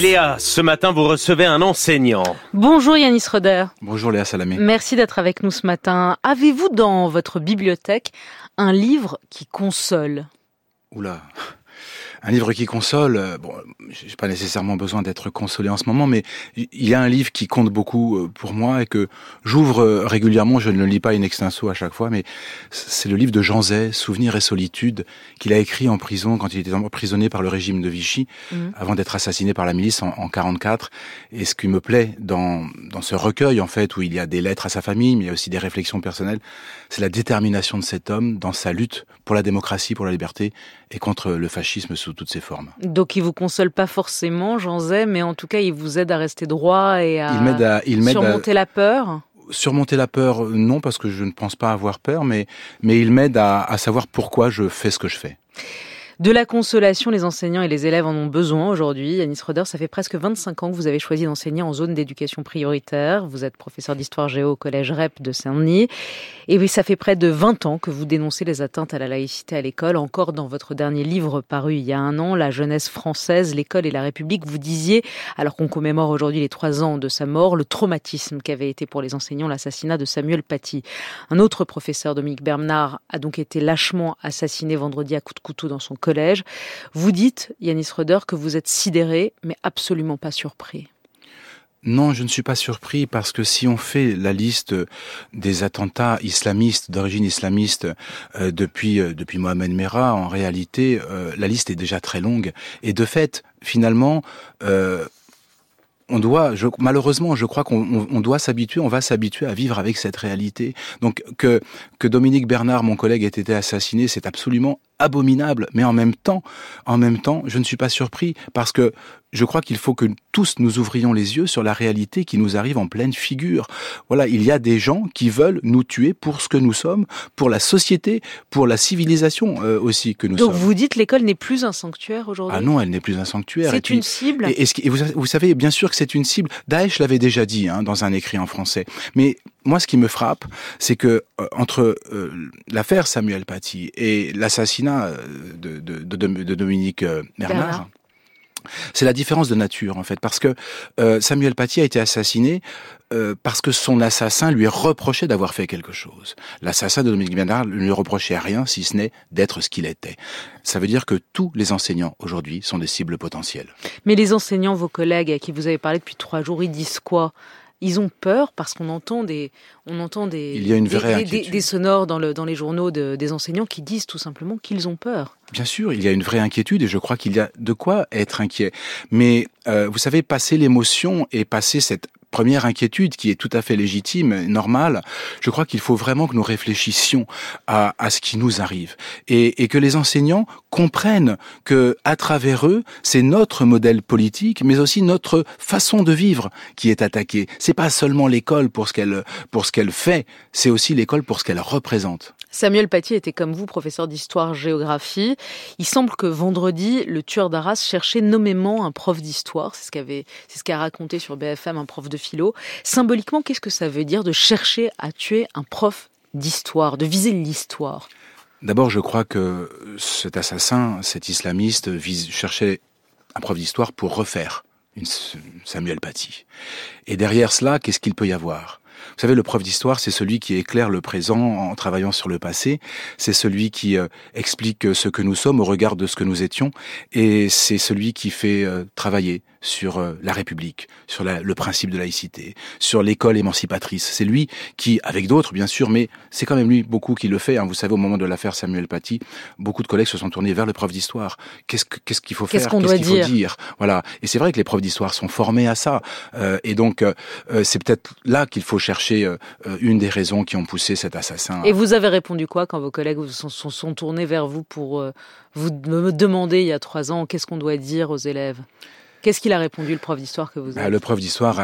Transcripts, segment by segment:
Léa, ce matin, vous recevez un enseignant. Bonjour Yanis Roder. Bonjour Léa Salamé. Merci d'être avec nous ce matin. Avez-vous dans votre bibliothèque un livre qui console? Oula, un livre qui console. Euh, bon, j'ai pas nécessairement besoin d'être consolé en ce moment, mais il y a un livre qui compte beaucoup euh, pour moi et que j'ouvre euh, régulièrement. Je ne le lis pas in extenso à chaque fois, mais c'est le livre de Jean Zay, Souvenirs et solitude, qu'il a écrit en prison quand il était emprisonné par le régime de Vichy, mmh. avant d'être assassiné par la milice en, en 44. Et ce qui me plaît dans dans ce recueil, en fait, où il y a des lettres à sa famille, mais il y a aussi des réflexions personnelles, c'est la détermination de cet homme dans sa lutte pour la démocratie, pour la liberté et contre le fascisme sous toutes ses formes. Donc il vous console pas forcément, Jean Zay, mais en tout cas il vous aide à rester droit et à, surmonter la peur surmonter la peur, non, parce que je ne pense pas avoir peur, mais, mais il m'aide à, à savoir pourquoi je fais ce que je fais. De la consolation, les enseignants et les élèves en ont besoin aujourd'hui. Yanis Roder, ça fait presque 25 ans que vous avez choisi d'enseigner en zone d'éducation prioritaire. Vous êtes professeur d'histoire géo au collège REP de Saint-Denis. Et oui, ça fait près de 20 ans que vous dénoncez les atteintes à la laïcité à l'école. Encore dans votre dernier livre paru il y a un an, La jeunesse française, l'école et la République, vous disiez, alors qu'on commémore aujourd'hui les trois ans de sa mort, le traumatisme qu'avait été pour les enseignants l'assassinat de Samuel Paty. Un autre professeur, Dominique Bernard, a donc été lâchement assassiné vendredi à coups de couteau dans son Vous dites, Yanis Roder, que vous êtes sidéré, mais absolument pas surpris. Non, je ne suis pas surpris parce que si on fait la liste des attentats islamistes d'origine islamiste euh, depuis euh, depuis Mohamed Merah, en réalité, euh, la liste est déjà très longue. Et de fait, finalement, on doit, malheureusement, je crois qu'on doit s'habituer, on va s'habituer à vivre avec cette réalité. Donc que que Dominique Bernard, mon collègue, ait été assassiné, c'est absolument abominable. Mais en même temps, en même temps, je ne suis pas surpris parce que je crois qu'il faut que tous nous ouvrions les yeux sur la réalité qui nous arrive en pleine figure. Voilà, il y a des gens qui veulent nous tuer pour ce que nous sommes, pour la société, pour la civilisation euh, aussi que nous sommes. Donc vous dites l'école n'est plus un sanctuaire aujourd'hui? Ah non, elle n'est plus un sanctuaire. C'est une cible et, et, vous, vous, savez bien sûr que c'est une cible. Daesh l'avait déjà dit hein, dans un écrit en français. Mais moi, ce qui me frappe, c'est que euh, entre euh, l'affaire Samuel Paty et l'assassinat de, de, de, de, Dominique Bernard c'est la différence de nature en fait, parce que euh, Samuel Paty a été assassiné euh, parce que son assassin lui reprochait d'avoir fait quelque chose. L'assassin de Dominique Bernard ne lui reprochait rien si ce n'est d'être ce qu'il était. Ça veut dire que tous les enseignants aujourd'hui sont des cibles potentielles. Mais les enseignants, vos collègues à qui vous avez parlé depuis trois jours, ils disent quoi? Ils ont peur parce qu'on entend des, on entend des, il y a une vraie des, des, sonores dans, le, dans les journaux de, des enseignants qui disent tout simplement qu'ils ont peur. Bien sûr, il y a une vraie inquiétude et je crois qu'il y a de quoi être inquiet. Mais euh, vous savez, passer l'émotion et passer cette première inquiétude qui est tout à fait légitime, normale, je crois qu'il faut vraiment que nous réfléchissions à, à ce qui nous arrive et, et, que les enseignants comprennent que à travers eux, c'est notre modèle politique, mais aussi notre façon de vivre qui est attaquée. C'est pas seulement l'école pour ce qu'elle pour ce qu'elle fait, c'est aussi l'école pour ce qu'elle représente. Samuel Paty était comme vous professeur d'histoire-géographie. Il semble que vendredi, le tueur d'Arras cherchait nommément un prof d'histoire. C'est ce qu'avait, c'est ce qu'a raconté sur BFM un prof de philo. Symboliquement, qu'est-ce que ça veut dire de chercher à tuer un prof d'histoire, de viser l'histoire? D'abord, je crois que cet assassin, cet islamiste, vise, cherchait un prof d'histoire pour refaire une Samuel Paty. Et derrière cela, qu'est-ce qu'il peut y avoir? Vous savez, le prof d'histoire, c'est celui qui éclaire le présent en travaillant sur le passé. C'est celui qui euh, explique ce que nous sommes au regard de ce que nous étions. Et c'est celui qui fait euh, travailler sur euh, la République, sur le principe de laïcité, sur l'école émancipatrice. C'est lui qui, avec d'autres bien sûr, mais c'est quand même lui beaucoup qui le fait. Hein. Vous savez, au moment de l'affaire Samuel Paty, beaucoup de collègues se sont tournés vers le prof d'histoire. Qu'est-ce qu'est-ce qu'il faut faire? Qu'est-ce qu'il faut dire? Voilà. Et c'est vrai que les profs d'histoire sont formés à ça. Euh, et donc, euh, c'est peut-être là qu'il faut chercher une des raisons qui ont poussé cet assassin. Et vous avez répondu quoi quand vos collègues sont, sont, sont tournés vers vous pour vous me demander il y a trois ans qu'est-ce qu'on doit dire aux élèves? Qu'est-ce qu'il a répondu, le prof d'histoire que vous bah, avez Le prof d'histoire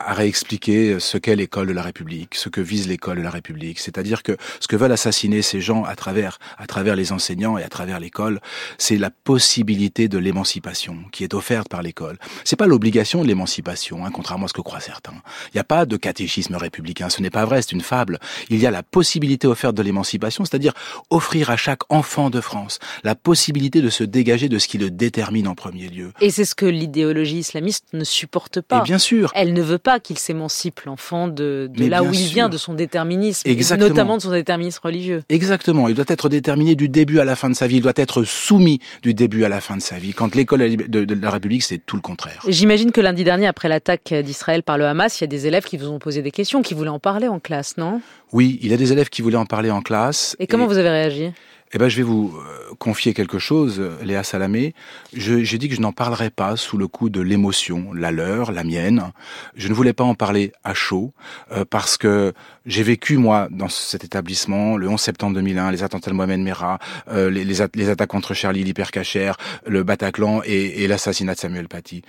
à réexpliquer ce qu'est l'école de la République, ce que vise l'école de la République. C'est-à-dire que ce que veulent assassiner ces gens à travers, à travers les enseignants et à travers l'école, c'est la possibilité de l'émancipation qui est offerte par l'école. C'est pas l'obligation de l'émancipation, hein, contrairement à ce que croient certains. Il n'y a pas de catéchisme républicain, ce n'est pas vrai, c'est une fable. Il y a la possibilité offerte de l'émancipation, c'est-à-dire offrir à chaque enfant de France la possibilité de se dégager de ce qui le détermine en premier lieu. Et c'est ce que l'idéologie islamiste ne supporte pas. Et bien sûr. Elle ne veut pas qu'il s'émancipe, l'enfant, de, de là où il vient, de son déterminisme, Exactement. notamment de son déterminisme religieux. Exactement. Il doit être déterminé du début à la fin de sa vie. Il doit être soumis du début à la fin de sa vie. Quand l'école de, de, la République, c'est tout le contraire. J'imagine que lundi dernier, après l'attaque d'Israël par le Hamas, il y a des élèves qui vous ont posé des questions, qui voulaient en parler en classe, non? Oui, il y a des élèves qui voulaient en parler en classe. Et comment vous avez réagi? Eh ben, je vais vous euh, confier quelque chose, Léa Salamé. J'ai dit que je n'en parlerai pas sous le coup de l'émotion, la leur, la mienne. Je ne voulais pas en parler à chaud euh, parce que j'ai vécu moi dans cet établissement le 11 septembre 2001, les attentats de Mohamed Merah, euh, les, les, attaques contre Charlie l'hypercacher, le Bataclan et, et l'assassinat de Samuel Paty.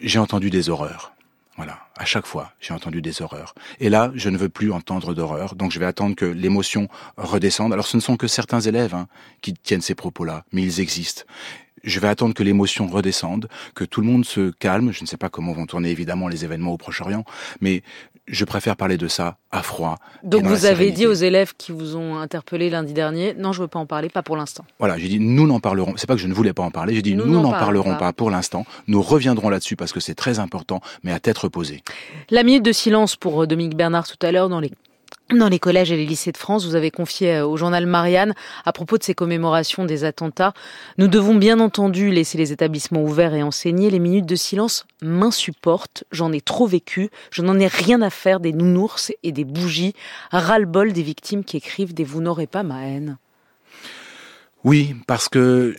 J'ai entendu des horreurs. Voilà, à chaque fois, j'ai entendu des horreurs. Et là, je ne veux plus entendre d'horreurs, donc je vais attendre que l'émotion redescende. Alors ce ne sont que certains élèves hein, qui tiennent ces propos-là, mais ils existent. Je vais attendre que l'émotion redescende, que tout le monde se calme. Je ne sais pas comment vont tourner évidemment les événements au Proche-Orient, mais je préfère parler de ça à froid. Donc vous avez dit aux élèves qui vous ont interpellé lundi dernier, non, je veux pas en parler, pas pour l'instant. Voilà, j'ai dit nous n'en parlerons. C'est pas que je ne voulais pas en parler, j'ai dit nous n'en parlerons pas. pour l'instant. Nous reviendrons là-dessus parce que c'est très important, mais à tête reposée. La minute de silence pour euh, Dominique Bernard tout à l'heure dans les dans les collèges et les lycées de France, vous avez confié euh, au journal Marianne à propos de ces commémorations des attentats. Nous devons bien entendu laisser les établissements ouverts et enseigner. Les minutes de silence m'insupportent. J'en ai trop vécu. Je n'en ai rien à faire des nounours et des bougies. Ras-le-bol des victimes qui écrivent des vous n'aurez pas ma haine. Oui, parce que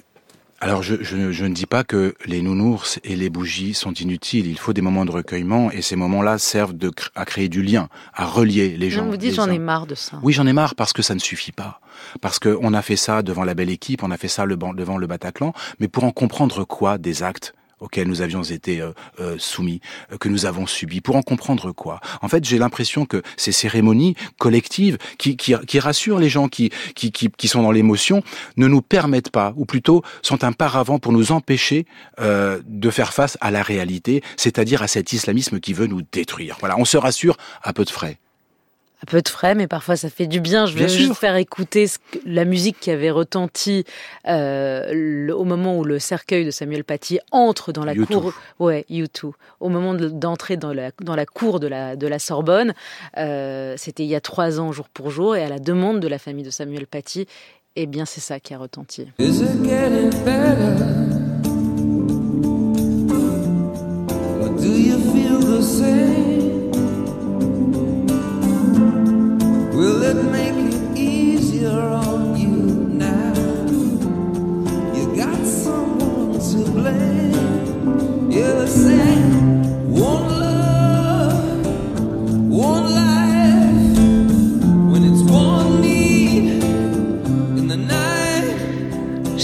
alors je, je, je, ne dis pas que les nounours et les bougies sont inutiles. Il faut des moments de recueillement et ces moments-là servent de, à créer du lien, à relier les gens. vous dites j'en ai marre de ça. Oui, j'en ai marre parce que ça ne suffit pas. Parce qu'on a fait ça devant la belle équipe, on a fait ça le, devant le Bataclan, mais pour en comprendre quoi des actes auxquels nous avions été euh, euh, soumis, euh, que nous avons subis, pour en comprendre quoi? En fait, j'ai l'impression que ces cérémonies collectives qui, qui, qui rassurent les gens qui, qui, qui, qui sont dans l'émotion ne nous permettent pas, ou plutôt sont un paravent pour nous empêcher de faire face à la réalité, c'est-à-dire à cet islamisme qui veut nous détruire. Voilà, on se rassure à peu de frais un peu de frais, mais parfois ça fait du bien. Je vais juste faire écouter la musique qui avait retenti euh, au moment où le cercueil de Samuel Paty entre dans la cour. Ouais, YouTube. Au moment d'entrer dans la, dans la cour de la, de la Sorbonne. Euh, C'était il y a trois ans, jour pour jour, et à la demande de la famille de Samuel Paty. Eh bien, c'est ça qui a retenti. do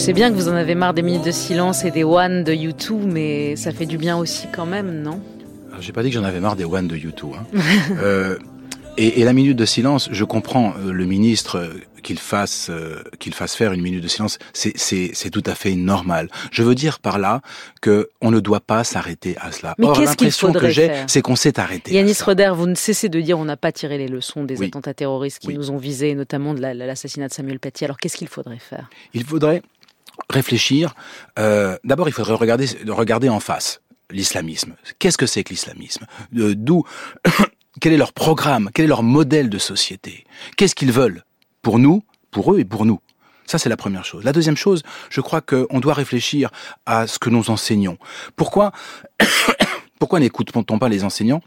sais bien que vous en avez marre des minutes de silence et des one de YouTube, mais ça fait du bien aussi quand même, non? J'ai pas dit que j'en avais marre des one de YouTube. Hein. euh, et, et, la minute de silence, je comprends euh, le ministre euh, qu'il fasse euh, qu'il fasse faire une minute de silence, c'est tout à fait normal. Je veux dire par là que on ne doit pas s'arrêter à cela. Mais Or l'impression que j'ai, c'est qu'on s'est arrêté. Yanis Roder, vous ne cessez de dire on n'a pas tiré les leçons des attentats terroristes qui nous ont visés, notamment de l'assassinat de Samuel Paty. Alors qu'est-ce qu'il faudrait faire? Il faudrait réfléchir. Euh, D'abord, il faudrait regarder regarder en face l'islamisme. Qu'est-ce que c'est que l'islamisme? D'où quel est leur programme, quel est leur modèle de société, qu'est-ce qu'ils veulent? Pour nous, pour eux et pour nous. Ça, c'est la première chose. La deuxième chose, je crois qu'on doit réfléchir à ce que nous enseignons. Pourquoi, pourquoi n'écoute-t-on pas les enseignants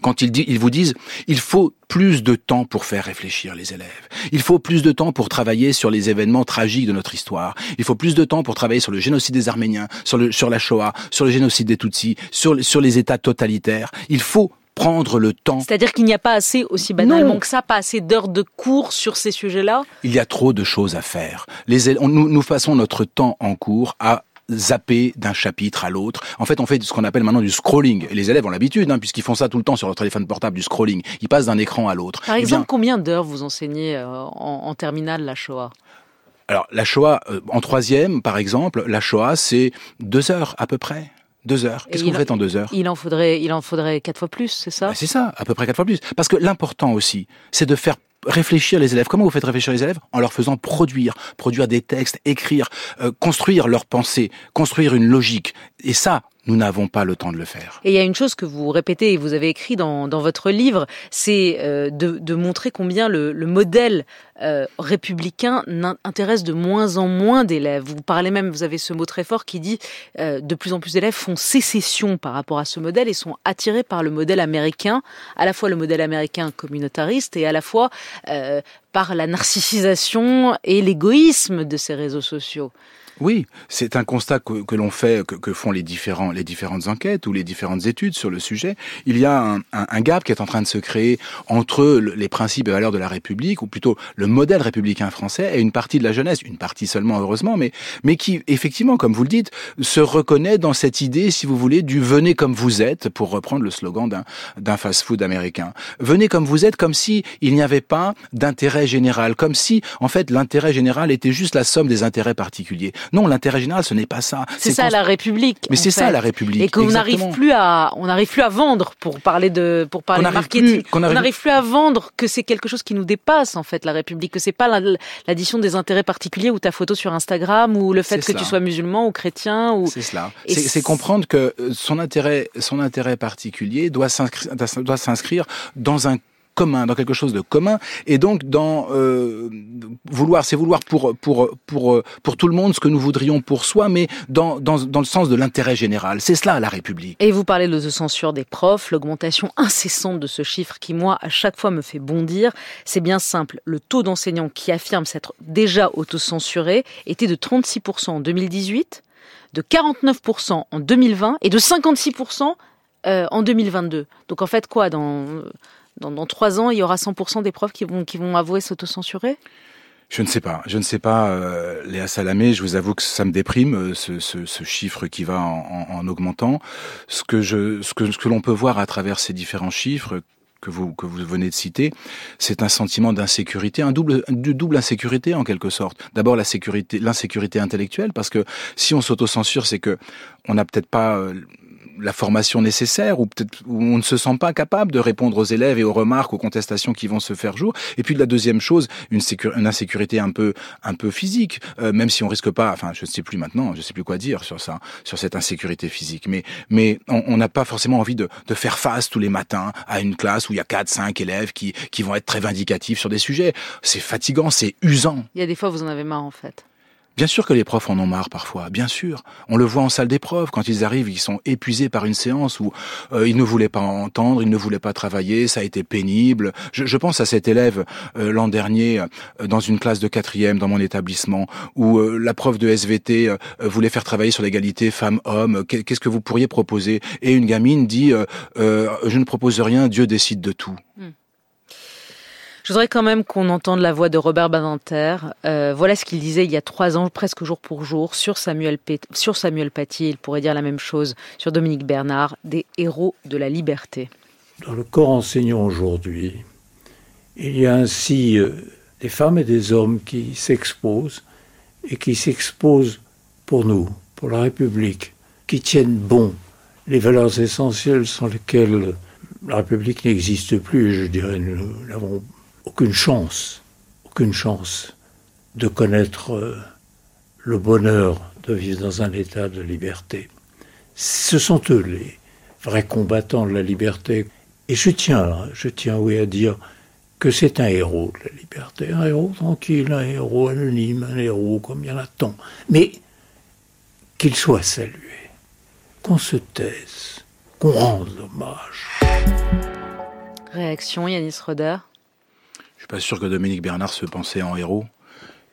quand ils, vous disent il faut plus de temps pour faire réfléchir les élèves. Il faut plus de temps pour travailler sur les événements tragiques de notre histoire. Il faut plus de temps pour travailler sur le génocide des Arméniens, sur, sur la Shoah, sur le génocide des Tutsis, sur les États totalitaires. Il faut prendre le temps. C'est-à-dire qu'il n'y a pas assez, aussi banalement que ça, pas assez d'heures de cours sur ces sujets-là Il y a trop de choses à faire. Les, nous, nous passons notre temps en cours à zapper d'un chapitre à l'autre. En fait, on fait ce qu'on appelle maintenant du scrolling. Et les élèves ont l'habitude, hein, puisqu'ils font ça tout le temps sur leur téléphone portable, du scrolling. Ils passent d'un écran à l'autre. Par eh exemple, combien d'heures vous enseignez euh, en, en terminale la Shoah? Alors la Shoah, euh, en troisième par exemple, la Shoah c'est deux heures à peu près. Deux heures. Qu'est-ce que vous faites en deux heures Il en faudrait, il en faudrait quatre fois plus, c'est ça? Bah, C'est ça, à peu près quatre fois plus. Parce que l'important aussi, c'est de faire réfléchir les élèves. Comment vous faites réfléchir les élèves? En leur faisant produire, produire des textes, écrire, euh, construire leurs pensées, construire une logique. Et ça, nous n'avons pas le temps de le faire. Et il y a une chose que vous répétez et vous avez écrit dans, dans votre livre, c'est euh, de, montrer combien le, le modèle euh, républicain intéresse de moins en moins d'élèves. Vous parlez même, vous avez ce mot très fort qui dit euh, de plus en plus d'élèves font sécession par rapport à ce modèle et sont attirés par le modèle américain, à la fois le modèle américain communautariste et à la fois par la narcissisation et l'égoïsme de ces réseaux sociaux. Oui, c'est un constat que, l'on fait, que, font les, différentes enquêtes ou les différentes études sur le sujet. Il y a un, gap qui est en train de se créer entre les principes et valeurs de la République, ou plutôt le modèle républicain français, et une partie de la jeunesse, une partie seulement heureusement, mais, mais qui, effectivement, comme vous le dites, se reconnaît dans cette idée, si vous voulez, du venez comme vous êtes, pour reprendre le slogan d'un fast-food américain. Venez comme vous êtes, comme si il n'y avait pas d'intérêt général, comme si, en fait, l'intérêt général était juste la somme des intérêts particuliers. Non, l'intérêt général, ce n'est pas ça. C'est ça la République. Mais c'est ça la République. Et qu'on n'arrive plus à, on n'arrive plus à vendre pour parler de, pour parler de marketing. on n'arrive plus à vendre que c'est quelque chose qui nous dépasse en fait la République, que c'est pas l'addition des intérêts particuliers ou ta photo sur Instagram ou le fait que tu sois musulman ou chrétien ou. C'est cela. C'est comprendre que son intérêt, son intérêt particulier doit s'inscrire dans un commun, dans quelque chose de commun, et donc dans euh, vouloir, c'est vouloir pour pour pour pour tout le monde ce que nous voudrions pour soi, mais dans dans, dans le sens de l'intérêt général. C'est cela la République. Et vous parlez de censure des profs, l'augmentation incessante de ce chiffre qui moi à chaque fois me fait bondir. C'est bien simple, le taux d'enseignants qui affirment s'être déjà autocensurés était de 36% en 2018, de 49% en 2020 et de 56% euh, en 2022. Donc en fait quoi dans dans, trois ans, il y aura 100% des profs qui vont, qui vont avouer s'autocensurer? Je ne sais pas, je ne sais pas, euh, Léa Salamé. Je vous avoue que ça me déprime euh, ce, ce, chiffre qui va en, en, en, augmentant. Ce que je, ce que, ce que l'on peut voir à travers ces différents chiffres que vous que vous venez de citer, c'est un sentiment d'insécurité, un double, double insécurité en quelque sorte. D'abord la sécurité, l'insécurité intellectuelle, parce que si on s'autocensure, c'est que on n'a peut-être pas euh, la formation nécessaire ou peut-être on ne se sent pas capable de répondre aux élèves et aux remarques, aux contestations qui vont se faire jour. Et puis la deuxième chose, une, une insécurité un peu un peu physique, euh, même si on risque pas. Enfin, je ne sais plus maintenant, je ne sais plus quoi dire sur ça, sur cette insécurité physique. Mais mais on n'a pas forcément envie de, de faire face tous les matins à une classe où il y a quatre, cinq élèves qui qui vont être très vindicatifs sur des sujets. C'est fatigant, c'est usant. Il y a des fois vous en avez marre en fait. Bien sûr que les profs en ont marre parfois, bien sûr. On le voit en salle d'épreuve, quand ils arrivent, ils sont épuisés par une séance où euh, ils ne voulaient pas entendre, ils ne voulaient pas travailler, ça a été pénible. Je, pense à cet élève euh, l'an dernier euh, dans une classe de quatrième dans mon établissement où euh, la prof de SVT euh, voulait faire travailler sur l'égalité femmes-hommes. Qu'est-ce que vous pourriez proposer? Et une gamine dit je ne propose rien, Dieu décide de tout. Hmm. Voudrais quand même qu'on entende la voix de Robert Badinter. Euh, voilà ce qu'il disait il y a trois ans, presque jour pour jour, sur Samuel, sur Samuel Paty. Il pourrait dire la même chose sur Dominique Bernard, des héros de la liberté. Dans le corps enseignant aujourd'hui, il y a ainsi euh, des femmes et des hommes qui s'exposent et qui s'exposent pour nous, pour la République, qui tiennent bon les valeurs essentielles sans lesquelles la République n'existe plus. Je dirais, nous l'avons aucune chance, aucune chance de connaître euh, le bonheur de vivre dans un état de liberté. Ce sont eux les vrais combattants de la liberté. Et je tiens, je tiens oui à dire que c'est un héros de la liberté, un héros tranquille, un héros anonyme, un héros comme il y en a tant. Mais qu'il soit salué, qu'on se taise, qu'on rende hommage. Réaction Yanis Roder pas sûr que Dominique Bernard se pensait en héros.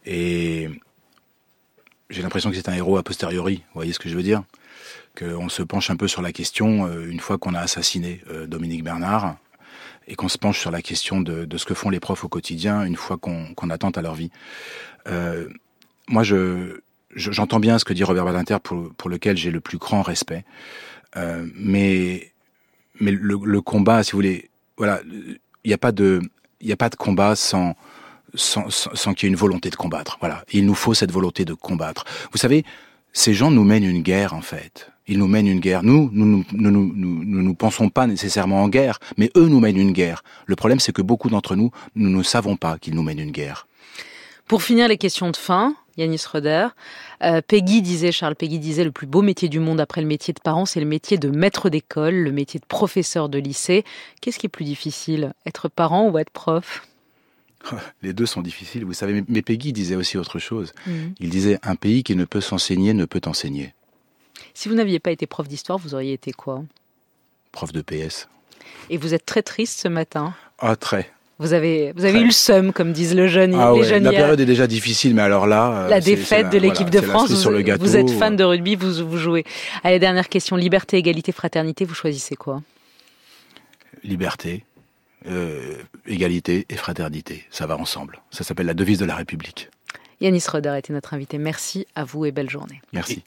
Et j'ai l'impression que c'est un héros a posteriori. Vous voyez ce que je veux dire? Qu'on se penche un peu sur la question euh, une fois qu'on a assassiné euh, Dominique Bernard et qu'on se penche sur la question de, ce que font les profs au quotidien une fois qu'on qu attente à leur vie. Euh, moi, je, j'entends bien ce que dit Robert Badinter, pour, lequel j'ai le plus grand respect. Mais mais le, le, combat, si vous voulez, voilà, il n'y a pas de il n'y a pas de combat sans sans, sans, sans qu'il y ait une volonté de combattre. Voilà, il nous faut cette volonté de combattre. Vous savez, ces gens nous mènent une guerre en fait. Ils nous mènent une guerre. Nous, nous nous, nous, nous, nous, nous pensons pas nécessairement en guerre, mais eux nous mènent une guerre. Le problème, c'est que beaucoup d'entre nous, nous ne savons pas qu'ils nous mènent une guerre. Pour finir les questions de fin, Yanis Roder, euh, Peggy disait, Charles Peggy disait, le plus beau métier du monde après le métier de parent, c'est le métier de maître d'école, le métier de professeur de lycée. Qu'est-ce qui est plus difficile, être parent ou être prof? Les deux sont difficiles, vous savez, mais Peggy disait aussi autre chose. Mmh. Il disait, un pays qui ne peut s'enseigner ne peut enseigner. Si vous n'aviez pas été prof d'histoire, vous auriez été quoi? Prof de PS. Et vous êtes très triste ce matin? Ah, très. Vous avez, vous avez eu le seum, comme disent le jeune, ah les ouais, jeunes. La période est déjà difficile, mais alors là. La défaite de l'équipe voilà, de France, vous, gâteau, vous, êtes fan de rugby, vous, vous jouez. Allez, dernière question. Liberté, égalité, fraternité, vous choisissez quoi? Liberté, euh, égalité et fraternité. Ça va ensemble. Ça s'appelle la devise de la République. Yanis Roder était notre invité. Merci à vous et belle journée. Merci.